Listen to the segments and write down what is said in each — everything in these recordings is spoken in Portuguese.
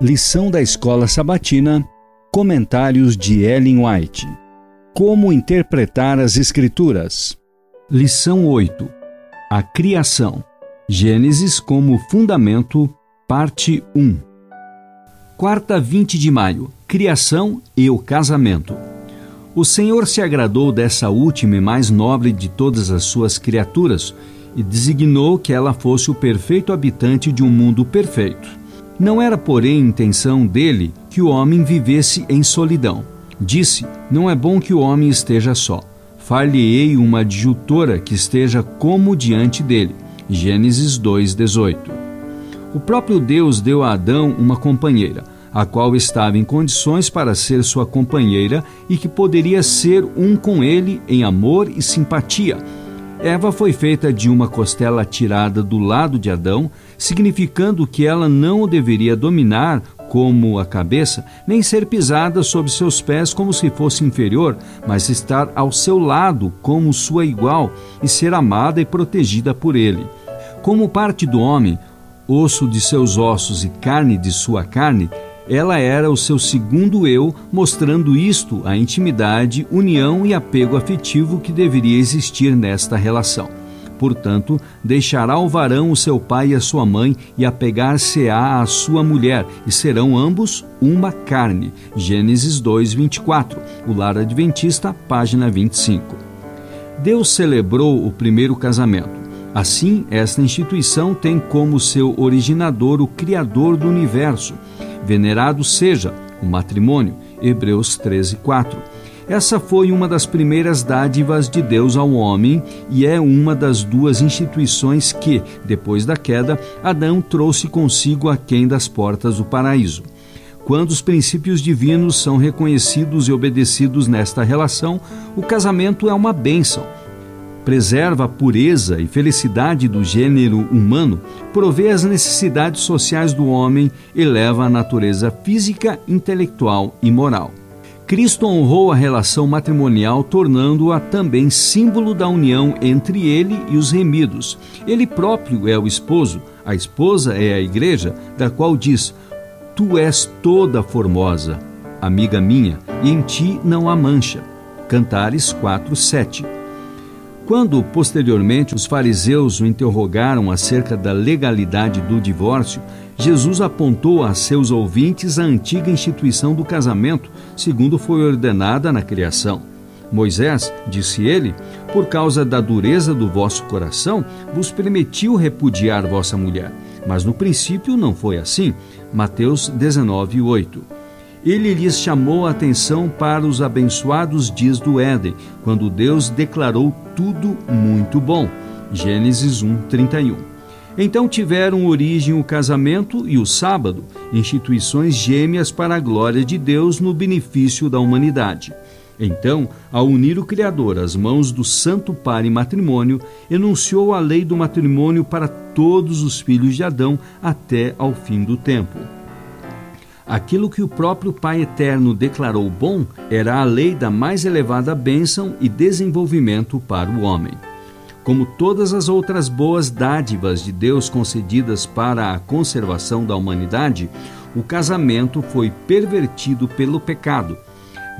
Lição da Escola Sabatina. Comentários de Ellen White. Como interpretar as Escrituras? Lição 8. A Criação. Gênesis como fundamento, parte 1. Quarta 20 de maio. Criação e o casamento. O Senhor se agradou dessa última e mais nobre de todas as suas criaturas e designou que ela fosse o perfeito habitante de um mundo perfeito. Não era, porém, intenção dele que o homem vivesse em solidão. Disse: Não é bom que o homem esteja só. Far-lhe-ei uma adjutora que esteja como diante dele. Gênesis 2:18. O próprio Deus deu a Adão uma companheira, a qual estava em condições para ser sua companheira e que poderia ser um com ele em amor e simpatia Eva foi feita de uma costela tirada do lado de Adão, significando que ela não o deveria dominar como a cabeça, nem ser pisada sob seus pés como se fosse inferior, mas estar ao seu lado como sua igual e ser amada e protegida por ele. Como parte do homem, osso de seus ossos e carne de sua carne, ela era o seu segundo eu, mostrando isto a intimidade, união e apego afetivo que deveria existir nesta relação. Portanto, deixará o varão o seu pai e a sua mãe e apegar-se-á à sua mulher, e serão ambos uma carne. Gênesis 2, 24. O Lar Adventista, página 25. Deus celebrou o primeiro casamento. Assim, esta instituição tem como seu originador o Criador do universo Venerado seja o matrimônio. Hebreus 13, 4. Essa foi uma das primeiras dádivas de Deus ao homem e é uma das duas instituições que, depois da queda, Adão trouxe consigo aquém das portas do paraíso. Quando os princípios divinos são reconhecidos e obedecidos nesta relação, o casamento é uma bênção preserva a pureza e felicidade do gênero humano, provê as necessidades sociais do homem, eleva a natureza física, intelectual e moral. Cristo honrou a relação matrimonial, tornando-a também símbolo da união entre ele e os remidos. Ele próprio é o esposo, a esposa é a igreja, da qual diz: Tu és toda formosa, amiga minha, e em ti não há mancha. Cantares 4, 7. Quando, posteriormente, os fariseus o interrogaram acerca da legalidade do divórcio, Jesus apontou a seus ouvintes a antiga instituição do casamento, segundo foi ordenada na criação. Moisés, disse ele, por causa da dureza do vosso coração, vos permitiu repudiar vossa mulher. Mas no princípio não foi assim. Mateus 19, 8 ele lhes chamou a atenção para os abençoados dias do Éden, quando Deus declarou tudo muito bom. Gênesis 1, 31. Então tiveram origem o casamento e o sábado, instituições gêmeas para a glória de Deus no benefício da humanidade. Então, ao unir o Criador às mãos do Santo Pai em matrimônio, enunciou a lei do matrimônio para todos os filhos de Adão até ao fim do tempo. Aquilo que o próprio Pai Eterno declarou bom era a lei da mais elevada bênção e desenvolvimento para o homem. Como todas as outras boas dádivas de Deus concedidas para a conservação da humanidade, o casamento foi pervertido pelo pecado.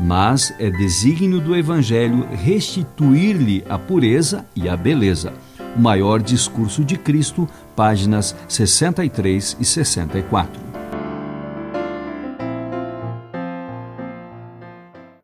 Mas é desígnio do Evangelho restituir-lhe a pureza e a beleza. O maior discurso de Cristo, páginas 63 e 64.